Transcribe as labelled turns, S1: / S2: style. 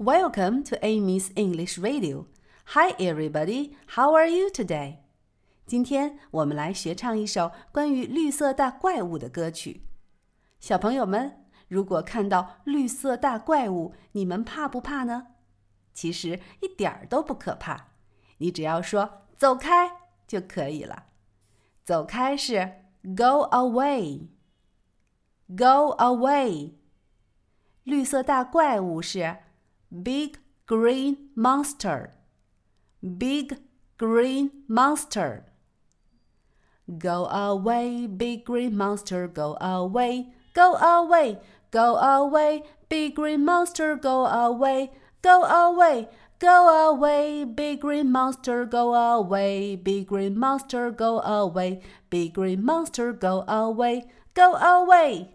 S1: Welcome to Amy's English Radio. Hi, everybody. How are you today? 今天我们来学唱一首关于绿色大怪物的歌曲。小朋友们，如果看到绿色大怪物，你们怕不怕呢？其实一点儿都不可怕，你只要说“走开”就可以了。走开是 “go away”，“go away”。绿色大怪物是。Big green monster. Big green monster. Go away, big green monster, go away. Go away, go away, big green monster, go away. Go away, go away, big green monster, go away. Big green monster, go away. Big green monster, go away. Go away.